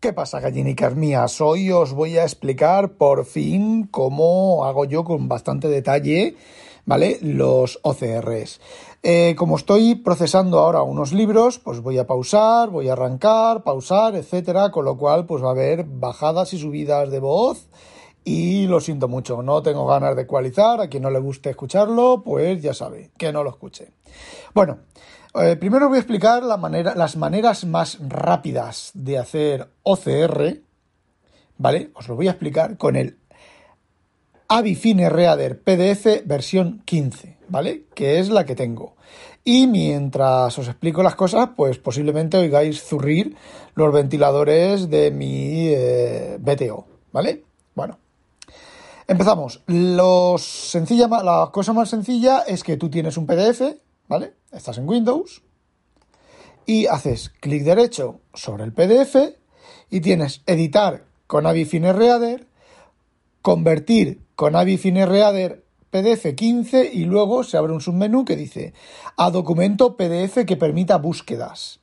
¿Qué pasa, gallinicas mías? Hoy os voy a explicar por fin cómo hago yo con bastante detalle, ¿vale? Los OCRs. Eh, como estoy procesando ahora unos libros, pues voy a pausar, voy a arrancar, pausar, etcétera, con lo cual pues va a haber bajadas y subidas de voz. Y lo siento mucho, no tengo ganas de ecualizar. A quien no le guste escucharlo, pues ya sabe, que no lo escuche. Bueno, eh, primero voy a explicar las maneras más rápidas de hacer OCR, ¿vale? Os lo voy a explicar con el Avifine Reader PDF versión 15, ¿vale? Que es la que tengo. Y mientras os explico las cosas, pues posiblemente oigáis zurrir los ventiladores de mi eh, BTO, ¿vale? Bueno, empezamos. Sencilla, la cosa más sencilla es que tú tienes un PDF, ¿vale? Estás en Windows y haces clic derecho sobre el PDF y tienes editar con Avifine Reader, convertir con Avifine Reader PDF 15 y luego se abre un submenú que dice a documento PDF que permita búsquedas.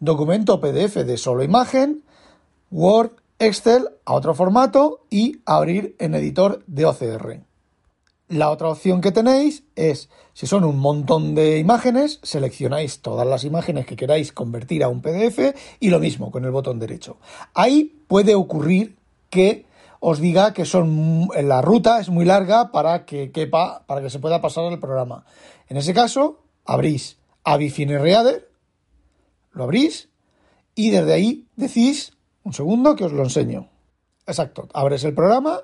Documento PDF de solo imagen, Word, Excel a otro formato y abrir en editor de OCR. La otra opción que tenéis es, si son un montón de imágenes, seleccionáis todas las imágenes que queráis convertir a un PDF y lo mismo con el botón derecho. Ahí puede ocurrir que os diga que son la ruta es muy larga para que quepa, para que se pueda pasar el programa. En ese caso, abrís Avifine Reader, lo abrís y desde ahí decís, un segundo que os lo enseño. Exacto, abres el programa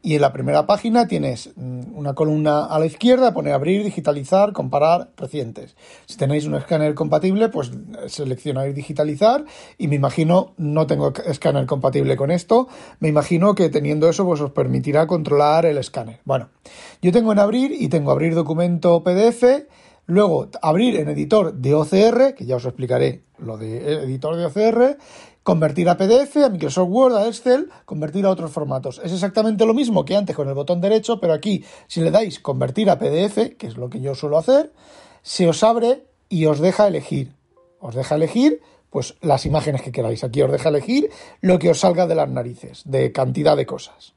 y en la primera página tienes mm, una columna a la izquierda, pone abrir, digitalizar, comparar recientes. Si tenéis un escáner compatible, pues seleccionáis digitalizar y me imagino, no tengo escáner compatible con esto, me imagino que teniendo eso pues os permitirá controlar el escáner. Bueno, yo tengo en abrir y tengo abrir documento PDF, luego abrir en editor de OCR, que ya os explicaré lo de editor de OCR, convertir a PDF, a Microsoft Word, a Excel, convertir a otros formatos. Es exactamente lo mismo que antes con el botón derecho, pero aquí si le dais convertir a PDF, que es lo que yo suelo hacer, se os abre y os deja elegir. Os deja elegir pues las imágenes que queráis. Aquí os deja elegir lo que os salga de las narices, de cantidad de cosas.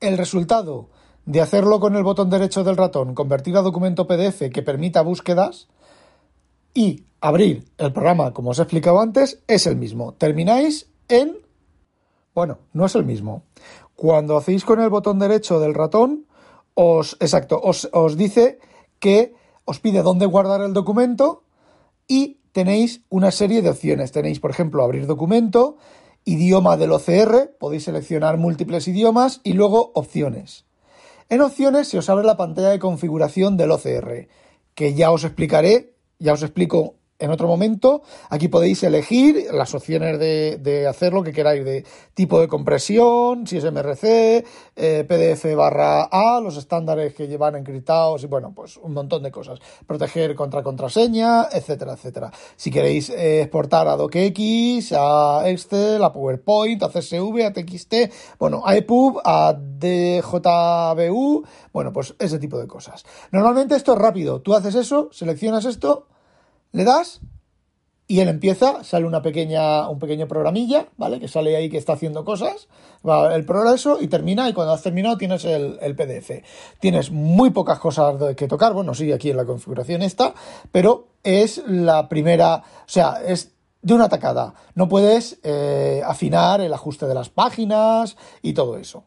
El resultado de hacerlo con el botón derecho del ratón, convertir a documento PDF que permita búsquedas, y abrir el programa, como os he explicado antes, es el mismo. Termináis en... Bueno, no es el mismo. Cuando hacéis con el botón derecho del ratón, os, exacto, os, os dice que os pide dónde guardar el documento y tenéis una serie de opciones. Tenéis, por ejemplo, abrir documento, idioma del OCR, podéis seleccionar múltiples idiomas y luego opciones. En opciones se os abre la pantalla de configuración del OCR, que ya os explicaré ya os explico en otro momento. Aquí podéis elegir las opciones de, hacer lo que queráis, de tipo de compresión, si es MRC, eh, PDF barra A, los estándares que llevan encriptados y bueno, pues un montón de cosas. Proteger contra contraseña, etcétera, etcétera. Si queréis eh, exportar a DocX, a Excel, a PowerPoint, a CSV, a TXT, bueno, a EPUB, a DJBU, bueno, pues ese tipo de cosas. Normalmente esto es rápido. Tú haces eso, seleccionas esto, le das y él empieza, sale una pequeña, un pequeño programilla, ¿vale? Que sale ahí que está haciendo cosas, va el progreso y termina y cuando has terminado tienes el, PDF. Tienes muy pocas cosas que tocar, bueno, sí, aquí en la configuración está, pero es la primera, o sea, es de una tacada. No puedes eh, afinar el ajuste de las páginas y todo eso.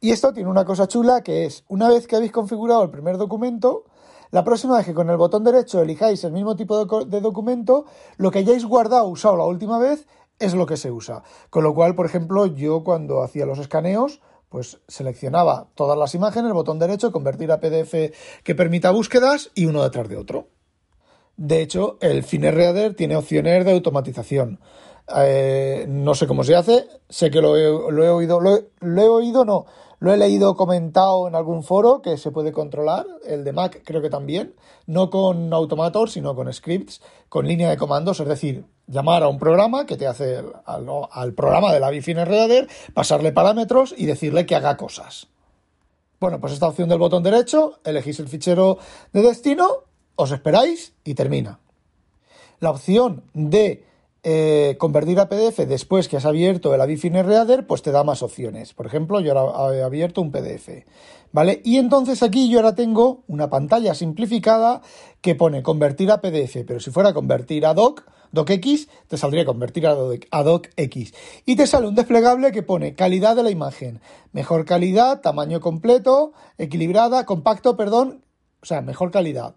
Y esto tiene una cosa chula que es, una vez que habéis configurado el primer documento, la próxima vez que con el botón derecho elijáis el mismo tipo de, documento, lo que hayáis guardado usado la última vez es lo que se usa. Con lo cual, por ejemplo, yo cuando hacía los escaneos, pues seleccionaba todas las imágenes, botón derecho, convertir a PDF que permita búsquedas y uno detrás de otro. De hecho, el FineReader tiene opciones de automatización. Eh, no sé cómo se hace, sé que lo he, oído, lo he oído, no, lo he leído comentado en algún foro que se puede controlar, el de Mac creo que también, no con Automator, sino con scripts, con línea de comandos, es decir, llamar a un programa que te hace al, programa de la Bifine Reader, pasarle parámetros y decirle que haga cosas. Bueno, pues esta opción del botón derecho, elegís el fichero de destino, os esperáis y termina. La opción de eh, convertir a PDF después que has abierto el Avifine Reader, pues te da más opciones. Por ejemplo, yo ahora he abierto un PDF. ¿Vale? Y entonces aquí yo ahora tengo una pantalla simplificada que pone convertir a PDF, pero si fuera convertir a doc, docx, te saldría convertir a, doc, a docx. Y te sale un desplegable que pone calidad de la imagen, mejor calidad, tamaño completo, equilibrada, compacto, perdón, o sea, mejor calidad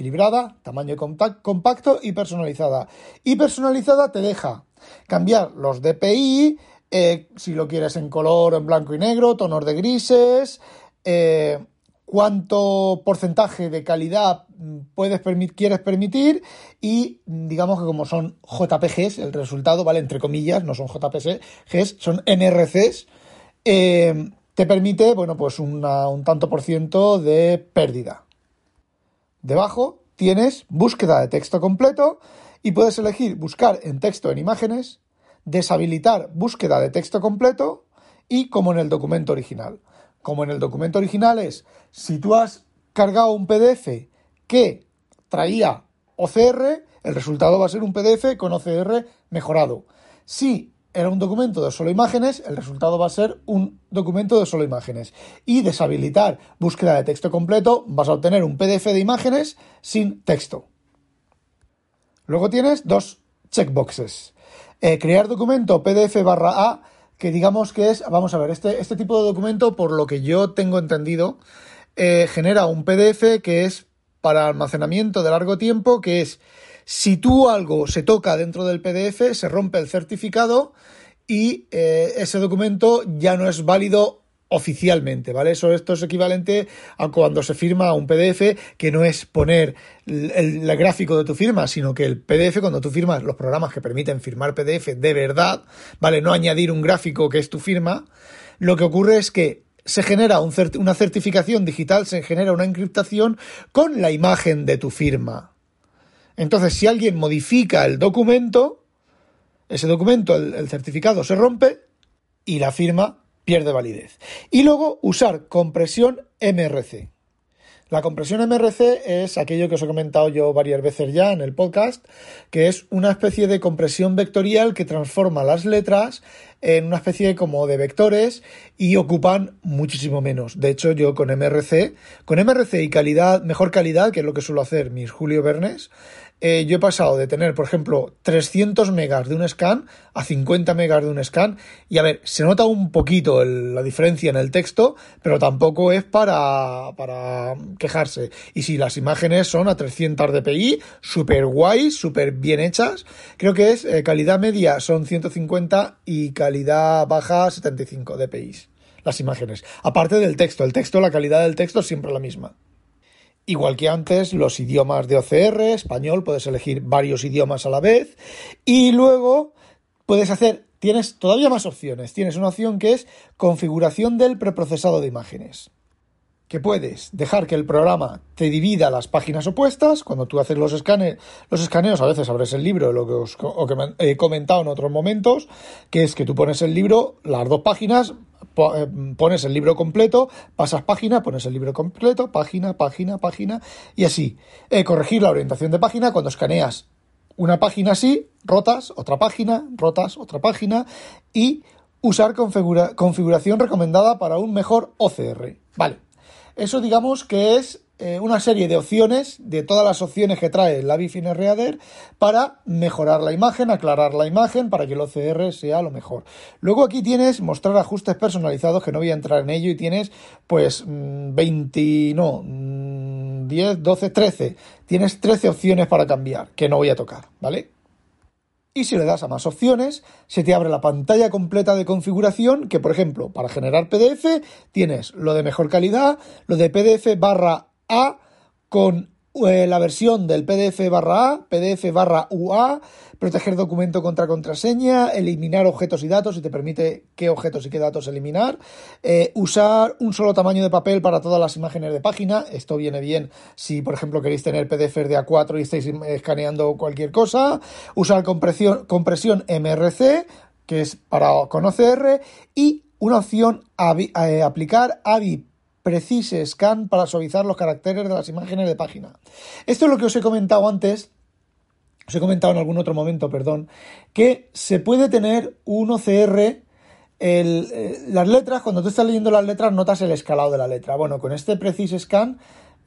equilibrada, tamaño compacto y personalizada. Y personalizada te deja cambiar los DPI, eh, si lo quieres en color, en blanco y negro, tonos de grises, eh, cuánto porcentaje de calidad puedes quieres permitir y digamos que como son JPGs, el resultado, ¿vale? Entre comillas, no son JPGs, son NRCs, eh, te permite, bueno, pues un tanto por ciento de pérdida. Debajo tienes búsqueda de texto completo y puedes elegir buscar en texto en imágenes, deshabilitar búsqueda de texto completo y como en el documento original. Como en el documento original es, si tú has cargado un PDF que traía OCR, el resultado va a ser un PDF con OCR mejorado. Si era un documento de solo imágenes, el resultado va a ser un documento de solo imágenes. Y deshabilitar búsqueda de texto completo, vas a obtener un PDF de imágenes sin texto. Luego tienes dos checkboxes. Eh, crear documento PDF barra A, que digamos que es, vamos a ver, este, este tipo de documento, por lo que yo tengo entendido, eh, genera un PDF que es para almacenamiento de largo tiempo, que es si tú algo se toca dentro del PDF, se rompe el certificado y eh, ese documento ya no es válido oficialmente, ¿vale? Eso esto es equivalente a cuando se firma un PDF que no es poner el, gráfico de tu firma, sino que el PDF cuando tú firmas los programas que permiten firmar PDF de verdad, ¿vale? No añadir un gráfico que es tu firma, lo que ocurre es que se genera una certificación digital, se genera una encriptación con la imagen de tu firma. Entonces, si alguien modifica el documento, ese documento, el, certificado se rompe y la firma pierde validez. Y luego usar compresión MRC. La compresión MRC es aquello que os he comentado yo varias veces ya en el podcast, que es una especie de compresión vectorial que transforma las letras en una especie como de vectores y ocupan muchísimo menos. De hecho, yo con MRC, con MRC y calidad, mejor calidad, que es lo que suelo hacer mis Julio Bernes, eh, yo he pasado de tener, por ejemplo, 300 megas de un scan a 50 megas de un scan. Y a ver, se nota un poquito la diferencia en el texto, pero tampoco es para, para quejarse. Y si las imágenes son a 300 dpi, súper guay, súper bien hechas, creo que es eh, calidad media son 150 y calidad baja 75 dpi. Las imágenes. Aparte del texto, el texto, la calidad del texto es siempre la misma. Igual que antes, los idiomas de OCR, español, puedes elegir varios idiomas a la vez. Y luego puedes hacer, tienes todavía más opciones. Tienes una opción que es configuración del preprocesado de imágenes. Que puedes dejar que el programa te divida las páginas opuestas. Cuando tú haces los, los escaneos, a veces abres el libro, lo que os he comentado en otros momentos, que es que tú pones el libro, las dos páginas, eh, pones el libro completo, pasas página, pones el libro completo, página, página, página, y así. Eh, corregir la orientación de página cuando escaneas una página así, rotas, otra página, rotas, otra página, y usar configuración recomendada para un mejor OCR. Vale. Eso digamos que es eh, una serie de opciones, de todas las opciones que trae el Avifine Reader, para mejorar la imagen, aclarar la imagen, para que el OCR sea lo mejor. Luego aquí tienes mostrar ajustes personalizados, que no voy a entrar en ello, y tienes pues 20, mm, no, 10, 12, 13. Tienes 13 opciones para cambiar, que no voy a tocar, ¿vale? Y si le das a más opciones, se te abre la pantalla completa de configuración que, por ejemplo, para generar PDF tienes lo de mejor calidad, lo de PDF barra a con eh, la versión del PDF barra A, PDF barra UA, proteger documento contra contraseña, eliminar objetos y datos y te permite qué objetos y qué datos eliminar, eh, usar un solo tamaño de papel para todas las imágenes de página, esto viene bien si por ejemplo queréis tener PDF de A4 y estáis escaneando cualquier cosa, usar compresión, compresión MRC, que es para conocer, y una opción eh, aplicar AVI Precise Scan para suavizar los caracteres de las imágenes de página. Esto es lo que os he comentado antes os he comentado en algún otro momento, perdón, que se puede tener un OCR eh, las letras, cuando tú estás leyendo las letras, notas el escalado de la letra. Bueno, con este Precise Scan,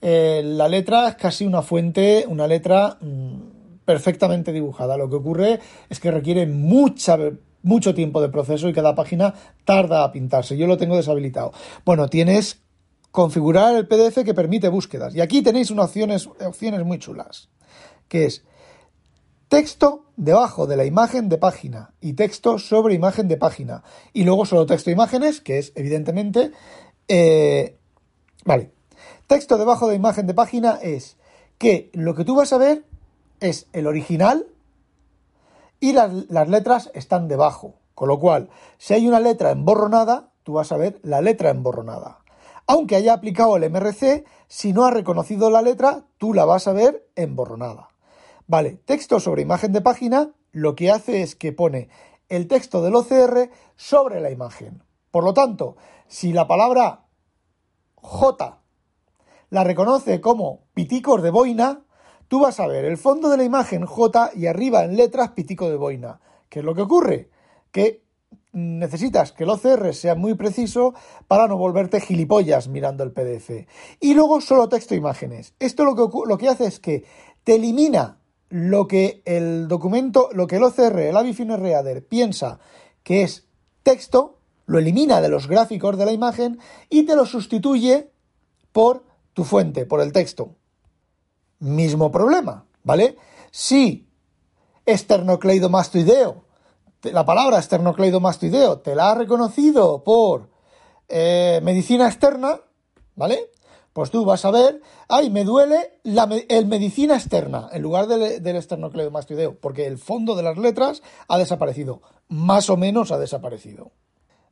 eh, la letra es casi una fuente, una letra mm, perfectamente dibujada. Lo que ocurre es que requiere mucha, mucho tiempo de proceso y cada página tarda a pintarse. Yo lo tengo deshabilitado. Bueno, tienes configurar el PDF que permite búsquedas. Y aquí tenéis unas opciones, opciones muy chulas, que es texto debajo de la imagen de página y texto sobre imagen de página. Y luego solo texto e imágenes, que es evidentemente... Eh, vale. Texto debajo de imagen de página es que lo que tú vas a ver es el original y las, las letras están debajo. Con lo cual, si hay una letra emborronada, tú vas a ver la letra emborronada. Aunque haya aplicado el MRC, si no ha reconocido la letra, tú la vas a ver emborronada. Vale, texto sobre imagen de página, lo que hace es que pone el texto del OCR sobre la imagen. Por lo tanto, si la palabra J la reconoce como piticos de boina, tú vas a ver el fondo de la imagen J y arriba en letras pitico de boina. ¿Qué es lo que ocurre? Que necesitas que el OCR sea muy preciso para no volverte gilipollas mirando el PDF. Y luego solo texto e imágenes. Esto lo que, lo que hace es que te elimina lo que el documento, lo que el OCR, el Avifine Reader, piensa que es texto, lo elimina de los gráficos de la imagen y te lo sustituye por tu fuente, por el texto. Mismo problema, ¿vale? Si esternocleidomastoideo, la palabra esternocleidomastoideo te la ha reconocido por eh, medicina externa, ¿vale? Pues tú vas a ver, ay, me duele el medicina externa en lugar del, del esternocleidomastoideo, porque el fondo de las letras ha desaparecido, más o menos ha desaparecido.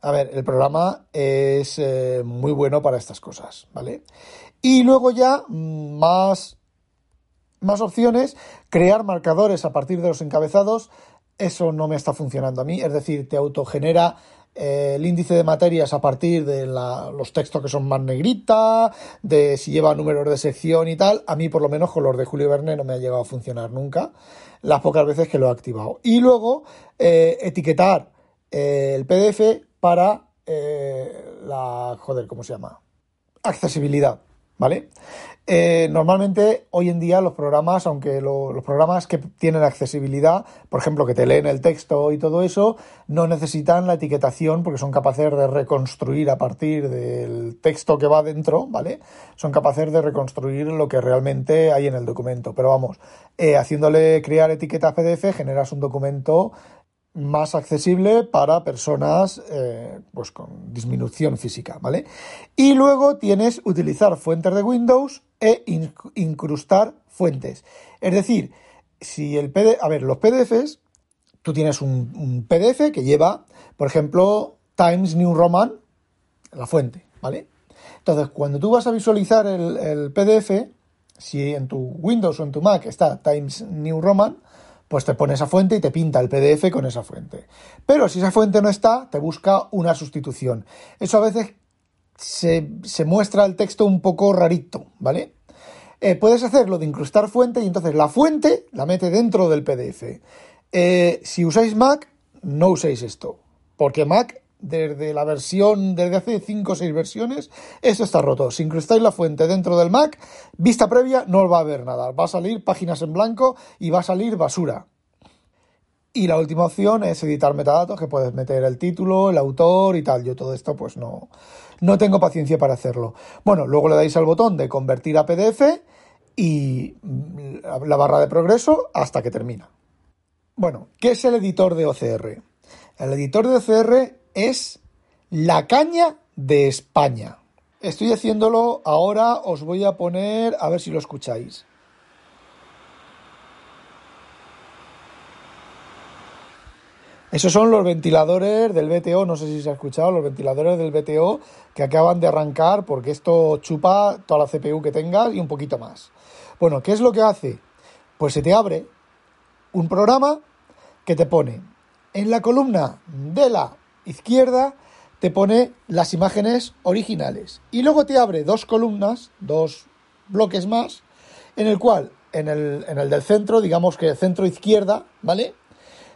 A ver, el programa es eh, muy bueno para estas cosas, ¿vale? Y luego ya mm, más, más opciones, crear marcadores a partir de los encabezados, eso no me está funcionando a mí, es decir, te autogenera el índice de materias a partir de los textos que son más negrita, de si lleva números de sección y tal. A mí, por lo menos, con los de Julio Verne no me ha llegado a funcionar nunca, las pocas veces que lo he activado. Y luego, eh, etiquetar eh, el PDF para la. Joder, ¿cómo se llama? Accesibilidad. ¿vale? Eh, normalmente hoy en día los programas, aunque los programas que tienen accesibilidad, por ejemplo, que te leen el texto y todo eso, no necesitan la etiquetación porque son capaces de reconstruir a partir del texto que va dentro, ¿vale? Son capaces de reconstruir lo que realmente hay en el documento. Pero vamos, eh, haciéndole crear etiquetas PDF generas un documento más accesible para personas eh, pues con disminución física, ¿vale? Y luego tienes utilizar fuentes de Windows e incrustar fuentes. Es decir, si el PDF, a ver, los PDFs, tú tienes un, PDF que lleva, por ejemplo, Times New Roman, la fuente, ¿vale? Entonces, cuando tú vas a visualizar el, el PDF, si en tu Windows o en tu Mac está Times New Roman, pues te pone esa fuente y te pinta el PDF con esa fuente. Pero si esa fuente no está, te busca una sustitución. Eso a veces se, muestra el texto un poco rarito, ¿vale? Eh, puedes hacerlo de incrustar fuente y entonces la fuente la mete dentro del PDF. Eh, si usáis Mac, no uséis esto, porque Mac desde la versión, desde hace 5 o 6 versiones, esto está roto. Si incrustáis la fuente dentro del Mac, vista previa, no va a haber nada. Va a salir páginas en blanco y va a salir basura. Y la última opción es editar metadatos, que puedes meter el título, el autor y tal. Yo todo esto pues no, no tengo paciencia para hacerlo. Bueno, luego le dais al botón de convertir a PDF y la barra de progreso hasta que termina. Bueno, ¿qué es el editor de OCR? El editor de OCR es la caña de España. Estoy haciéndolo ahora, os voy a poner a ver si lo escucháis. Esos son los ventiladores del BTO, no sé si se ha escuchado, los ventiladores del BTO que acaban de arrancar porque esto chupa toda la CPU que tengas y un poquito más. Bueno, ¿qué es lo que hace? Pues se te abre un programa que te pone en la columna de la izquierda te pone las imágenes originales y luego te abre dos columnas, dos bloques más, en el cual en el, en el del centro, digamos que centro izquierda, ¿vale?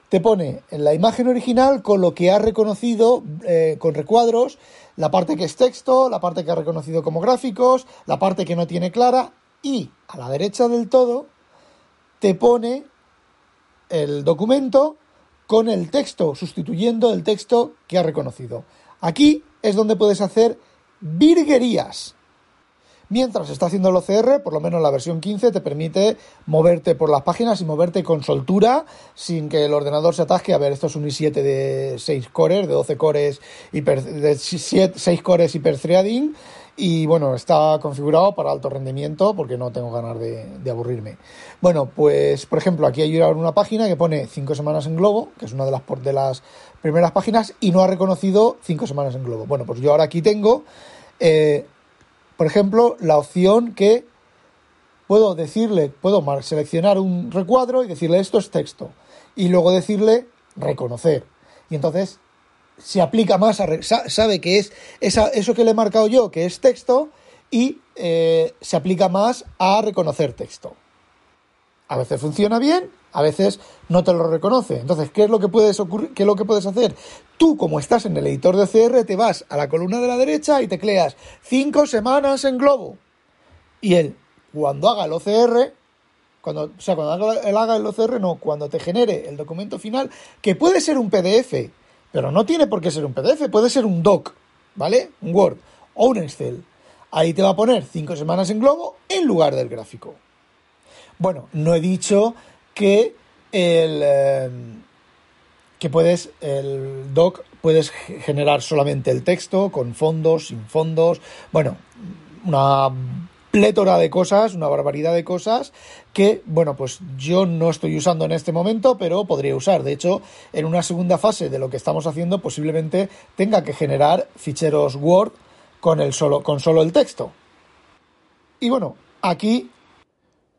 Te pone en la imagen original con lo que ha reconocido eh, con recuadros, la parte que es texto, la parte que ha reconocido como gráficos, la parte que no tiene clara y a la derecha del todo te pone el documento con el texto, sustituyendo el texto que ha reconocido. Aquí es donde puedes hacer virguerías. Mientras está haciendo el OCR, por lo menos la versión 15 te permite moverte por las páginas y moverte con soltura sin que el ordenador se atasque. A ver, esto es un i7 de 6 cores, de 12 cores, de 6 cores hiperthreading y bueno, está configurado para alto rendimiento porque no tengo ganas de, aburrirme. Bueno, pues por ejemplo, aquí hay una página que pone 5 semanas en globo, que es una de las, de las primeras páginas, y no ha reconocido 5 semanas en globo. Bueno, pues yo ahora aquí tengo eh, por ejemplo, la opción que puedo decirle, puedo seleccionar un recuadro y decirle esto es texto. Y luego decirle reconocer. Y entonces se aplica más, a, sabe que es eso que le he marcado yo, que es texto, y eh, se aplica más a reconocer texto. A veces funciona bien, a veces no te lo reconoce. Entonces, ¿qué es lo que puedes qué es lo que puedes hacer? Tú, como estás en el editor de OCR, te vas a la columna de la derecha y tecleas cinco semanas en globo. Y él, cuando haga el OCR, cuando, o sea, cuando haga el OCR, no, cuando te genere el documento final, que puede ser un PDF, pero no tiene por qué ser un PDF, puede ser un doc, ¿vale? Un Word o un Excel. Ahí te va a poner cinco semanas en globo en lugar del gráfico. Bueno, no he dicho que el eh, que puedes el doc puedes generar solamente el texto con fondos, sin fondos, bueno, una plétora de cosas, una barbaridad de cosas que, bueno, pues yo no estoy usando en este momento, pero podría usar. De hecho, en una segunda fase de lo que estamos haciendo, posiblemente tenga que generar ficheros Word con, el solo, con solo el texto. Y bueno, aquí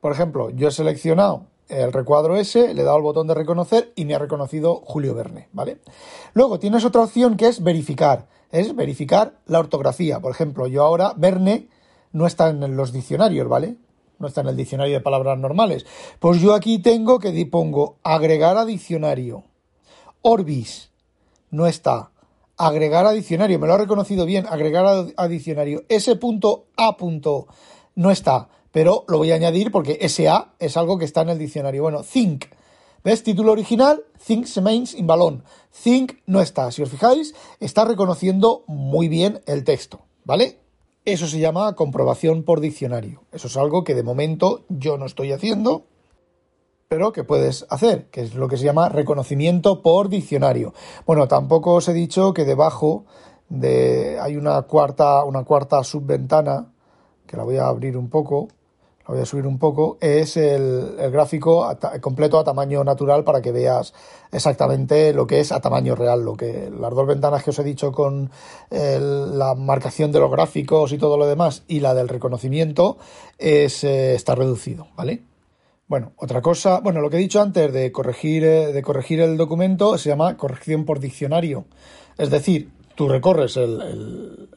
por ejemplo, yo he seleccionado el recuadro S, le he dado el botón de reconocer y me ha reconocido Julio Verne, ¿vale? Luego tienes otra opción que es verificar, es verificar la ortografía. Por ejemplo, yo ahora Verne no está en los diccionarios, ¿vale? No está en el diccionario de palabras normales. Pues yo aquí tengo que pongo agregar a diccionario. Orbis no está. Agregar a diccionario, me lo ha reconocido bien, agregar a, diccionario. S.A. no está pero lo voy a añadir porque SA es algo que está en el diccionario. Bueno, think. ¿Ves? Título original, Think remains in balón. Think no está. Si os fijáis, está reconociendo muy bien el texto, ¿vale? Eso se llama comprobación por diccionario. Eso es algo que de momento yo no estoy haciendo, pero que puedes hacer, que es lo que se llama reconocimiento por diccionario. Bueno, tampoco os he dicho que debajo de hay una cuarta, una cuarta subventana, que la voy a abrir un poco, lo voy a subir un poco, es el, gráfico completo a tamaño natural para que veas exactamente lo que es a tamaño real, lo que las dos ventanas que os he dicho con la marcación de los gráficos y todo lo demás y la del reconocimiento es, eh, está reducido, ¿vale? Bueno, otra cosa, bueno, lo que he dicho antes de corregir, eh, de corregir el documento se llama corrección por diccionario. Es decir, tú recorres el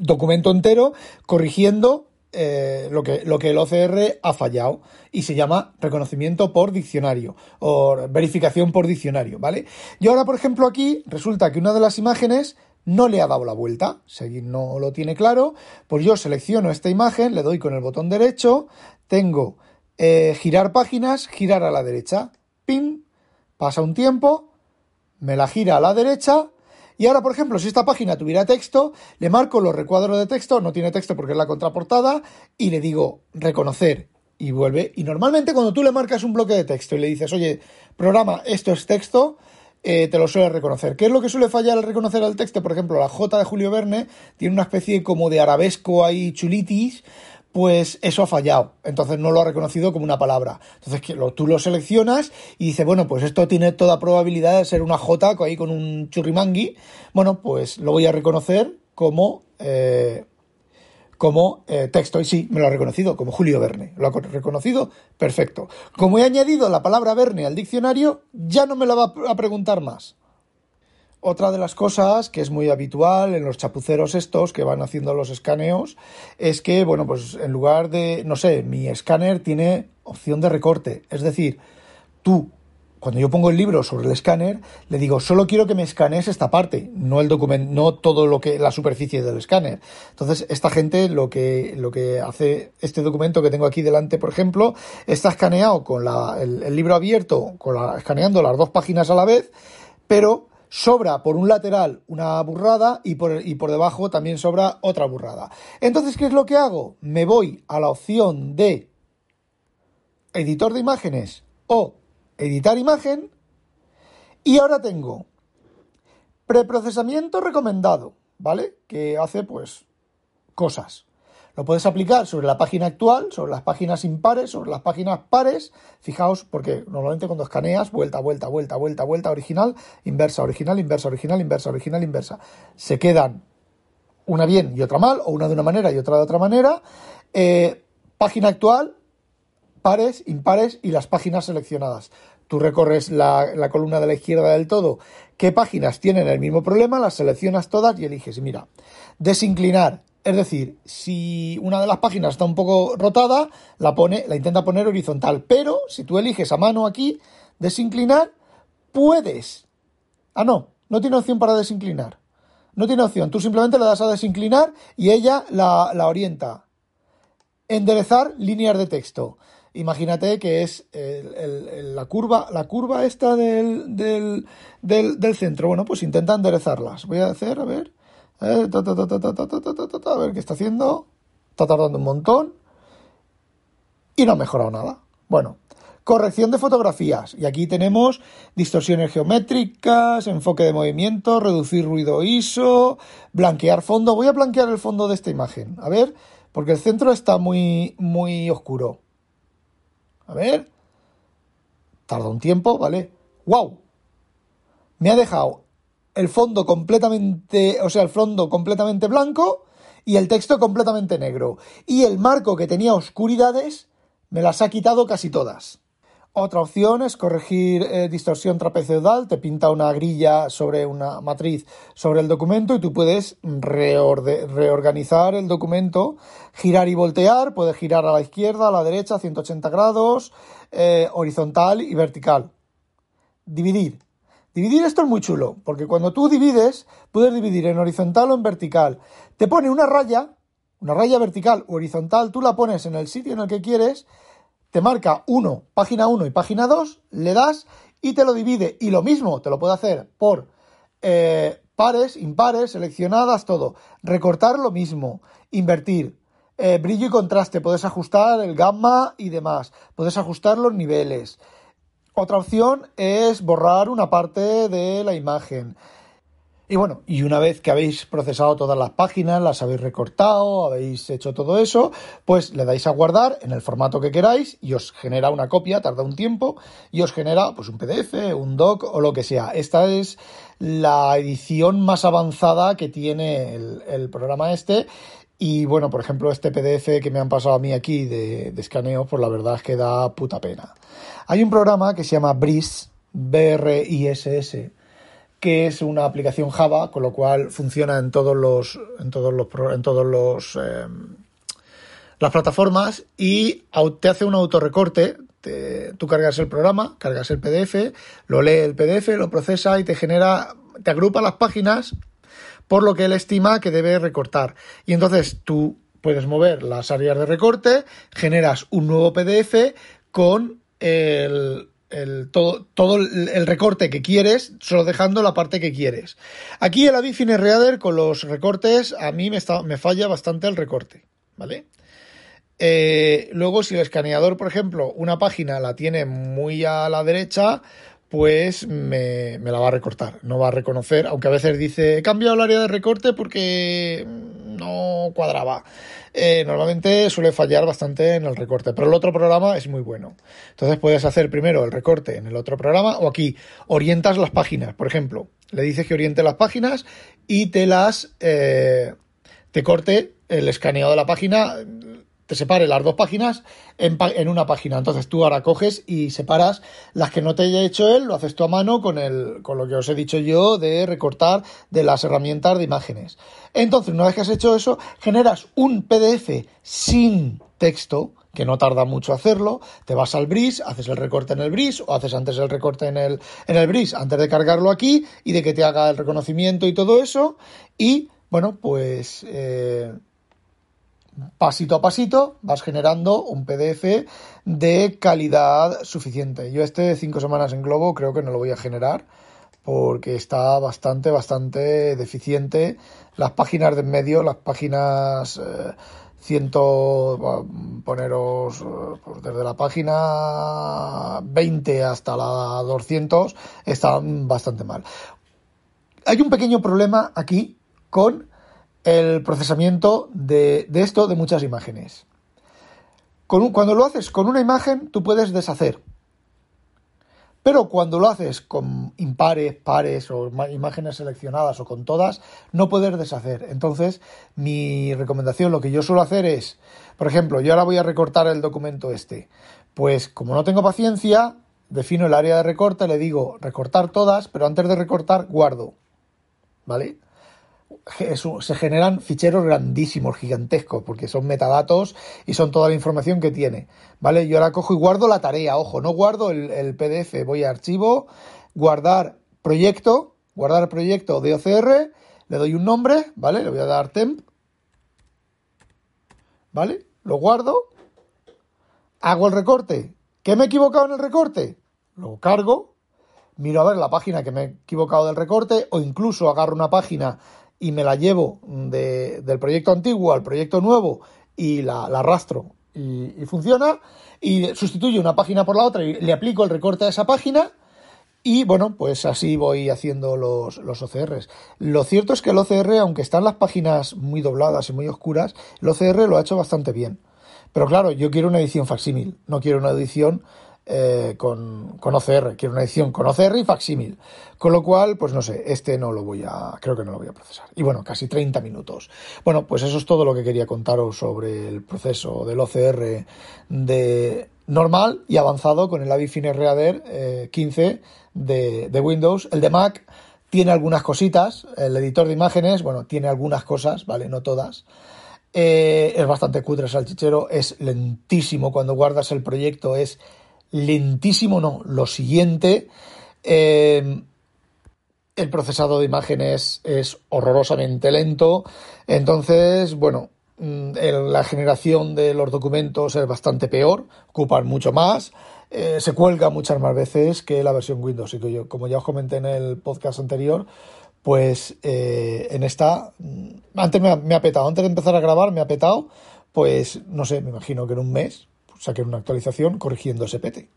documento entero corrigiendo eh, lo, que, lo que el OCR ha fallado y se llama reconocimiento por diccionario o verificación por diccionario, ¿vale? Y ahora, por ejemplo, aquí resulta que una de las imágenes no le ha dado la vuelta, si no lo tiene claro, pues yo selecciono esta imagen, le doy con el botón derecho, tengo eh, girar páginas, girar a la derecha, pin, pasa un tiempo, me la gira a la derecha y ahora, por ejemplo, si esta página tuviera texto, le marco los recuadros de texto, no tiene texto porque es la contraportada, y le digo reconocer y vuelve. Y normalmente cuando tú le marcas un bloque de texto y le dices, oye, programa, esto es texto, eh, te lo suele reconocer. ¿Qué es lo que suele fallar al reconocer el texto? Por ejemplo, la J de Julio Verne tiene una especie como de arabesco ahí chulitis, pues eso ha fallado. Entonces no lo ha reconocido como una palabra. Entonces tú lo seleccionas y dices, bueno, pues esto tiene toda probabilidad de ser una J ahí con un churrimangui. Bueno, pues lo voy a reconocer como, eh, como eh, texto. Y sí, me lo ha reconocido como Julio Verne. Lo ha reconocido, perfecto. Como he añadido la palabra Verne al diccionario, ya no me la va a preguntar más. Otra de las cosas que es muy habitual en los chapuceros estos que van haciendo los escaneos es que, bueno, pues en lugar de, no sé, mi escáner tiene opción de recorte. Es decir, tú, cuando yo pongo el libro sobre el escáner, le digo, solo quiero que me escanees esta parte, no el documento, no todo lo que, la superficie del escáner. Entonces, esta gente lo que, lo que hace este documento que tengo aquí delante, por ejemplo, está escaneado con el, libro abierto, con la, escaneando las dos páginas a la vez, pero sobra por un lateral una burrada y por, y por debajo también sobra otra burrada. Entonces, ¿qué es lo que hago? Me voy a la opción de editor de imágenes o editar imagen y ahora tengo preprocesamiento recomendado, ¿vale? Que hace pues cosas. Lo puedes aplicar sobre la página actual, sobre las páginas impares, sobre las páginas pares. Fijaos, porque normalmente cuando escaneas, vuelta, vuelta, vuelta, vuelta, vuelta, original, inversa, original, inversa, original, inversa, original, inversa. Se quedan una bien y otra mal, o una de una manera y otra de otra manera. Eh, página actual, pares, impares y las páginas seleccionadas. Tú recorres la, la, columna de la izquierda del todo, qué páginas tienen el mismo problema, las seleccionas todas y eliges. Mira, desinclinar, es decir, si una de las páginas está un poco rotada, la pone, la intenta poner horizontal. Pero si tú eliges a mano aquí, desinclinar, puedes. Ah, no, no tiene opción para desinclinar. No tiene opción. Tú simplemente le das a desinclinar y ella la, orienta. Enderezar líneas de texto. Imagínate que es la curva, la curva esta del, del, del centro. Bueno, pues intenta enderezarlas. Voy a hacer, a ver. Eh, a ver qué está haciendo. Está tardando un montón. Y no ha mejorado nada. Bueno, corrección de fotografías. Y aquí tenemos distorsiones geométricas, enfoque de movimiento, reducir ruido ISO, blanquear fondo. Voy a blanquear el fondo de esta imagen. A ver, porque el centro está muy, muy oscuro. A ver. Tarda un tiempo, ¿vale? ¡Wow! Me ha dejado el fondo completamente, o sea, el fondo completamente blanco y el texto completamente negro. Y el marco que tenía oscuridades me las ha quitado casi todas. Otra opción es corregir eh, distorsión trapezoidal, te pinta una grilla sobre una matriz sobre el documento y tú puedes reorganizar el documento, girar y voltear, puedes girar a la izquierda, a la derecha, 180 grados, eh, horizontal y vertical. Dividir, Dividir esto es muy chulo, porque cuando tú divides, puedes dividir en horizontal o en vertical. Te pone una raya, una raya vertical o horizontal, tú la pones en el sitio en el que quieres, te marca 1, página 1 y página 2, le das y te lo divide. Y lo mismo te lo puede hacer por eh, pares, impares, seleccionadas, todo. Recortar lo mismo, invertir. Eh, brillo y contraste, puedes ajustar el gamma y demás, puedes ajustar los niveles. Otra opción es borrar una parte de la imagen. Y bueno, y una vez que habéis procesado todas las páginas, las habéis recortado, habéis hecho todo eso, pues le dais a guardar en el formato que queráis y os genera una copia, tarda un tiempo, y os genera pues un PDF, un doc o lo que sea. Esta es la edición más avanzada que tiene el, programa este. Y bueno, por ejemplo, este PDF que me han pasado a mí aquí de, escaneo, pues la verdad es que da puta pena. Hay un programa que se llama BRIS, B-R-I-S-S, que es una aplicación Java, con lo cual funciona en todos los, en todos los, en todos los, eh, las plataformas y te hace un autorrecorte. tú cargas el programa, cargas el PDF, lo lee el PDF, lo procesa y te genera, te agrupa las páginas por lo que él estima que debe recortar. Y entonces tú puedes mover las áreas de recorte, generas un nuevo PDF con el, todo, el, recorte que quieres, solo dejando la parte que quieres. Aquí el Avifine Reader con los recortes, a mí me falla bastante el recorte, ¿vale? Eh, luego, si el escaneador, por ejemplo, una página la tiene muy a la derecha, pues me, me, la va a recortar, no va a reconocer, aunque a veces dice, he cambiado el área de recorte porque no cuadraba. Eh, normalmente suele fallar bastante en el recorte, pero el otro programa es muy bueno. Entonces puedes hacer primero el recorte en el otro programa o aquí orientas las páginas, por ejemplo, le dices que oriente las páginas y te las... Eh, te corte el escaneo de la página te separe las dos páginas en, una página. Entonces tú ahora coges y separas las que no te haya hecho él, lo haces tú a mano con, el, con lo que os he dicho yo de recortar de las herramientas de imágenes. Entonces, una vez que has hecho eso, generas un PDF sin texto, que no tarda mucho hacerlo, te vas al bris, haces el recorte en el bris o haces antes el recorte en el, en el bris antes de cargarlo aquí y de que te haga el reconocimiento y todo eso y bueno, pues eh, pasito a pasito vas generando un PDF de calidad suficiente. Yo este de 5 semanas en Globo creo que no lo voy a generar porque está bastante, bastante deficiente. Las páginas de en medio, las páginas eh, ciento, poneros eh, pues desde la página 20 hasta la 200, están bastante mal. Hay un pequeño problema aquí con el procesamiento de, esto de muchas imágenes. cuando lo haces con una imagen, tú puedes deshacer. Pero cuando lo haces con impares, pares o imágenes seleccionadas o con todas, no puedes deshacer. Entonces, mi recomendación, lo que yo suelo hacer es, por ejemplo, yo ahora voy a recortar el documento este. Pues como no tengo paciencia, defino el área de recorte, le digo recortar todas, pero antes de recortar guardo. ¿Vale? Se generan ficheros grandísimos, gigantescos, porque son metadatos y son toda la información que tiene. ¿Vale? Yo ahora cojo y guardo la tarea, ojo, no guardo el, PDF, voy a archivo, guardar proyecto, guardar proyecto de OCR, le doy un nombre, ¿vale? Le voy a dar temp, ¿vale? Lo guardo, hago el recorte. ¿Qué me he equivocado en el recorte? Lo cargo, miro a ver la página que me he equivocado del recorte o incluso agarro una página y me la llevo del proyecto antiguo al proyecto nuevo y la, arrastro y, funciona, y sustituyo una página por la otra y le aplico el recorte a esa página. Y bueno, pues así voy haciendo los, los OCRs. Lo cierto es que el OCR, aunque están las páginas muy dobladas y muy oscuras, el OCR lo ha hecho bastante bien. Pero claro, yo quiero una edición facsímil, no quiero una edición eh, con, OCR, quiero una edición con OCR y facsímil. Con lo cual, pues no sé, este no lo voy a, creo que no lo voy a procesar. Y bueno, casi 30 minutos. Bueno, pues eso es todo lo que quería contaros sobre el proceso del OCR de normal y avanzado con el Avifine Reader 15 eh, de, de Windows. El de Mac tiene algunas cositas, el editor de imágenes, bueno, tiene algunas cosas, ¿vale? No todas. Eh, es bastante cutre salchichero, es lentísimo cuando guardas el proyecto, es lentísimo, no, lo siguiente, eh, el procesado de imágenes es horrorosamente lento, entonces, bueno, mm, la generación de los documentos es bastante peor, ocupan mucho más, eh, se cuelga muchas más veces que la versión Windows. Y yo, como ya os comenté en el podcast anterior, pues eh, en esta, mm, antes me ha, me ha, petado, antes de empezar a grabar me ha petado, pues no sé, me imagino que en un mes saquen una actualización corrigiendo ese pete.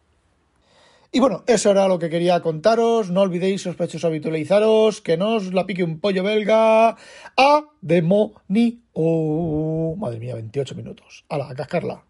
Y bueno, eso era lo que quería contaros. No olvidéis, sospechosos, habitualizaros, que no os la pique un pollo belga a demonio. Madre mía, 28 minutos. ¡Hala, a cascarla!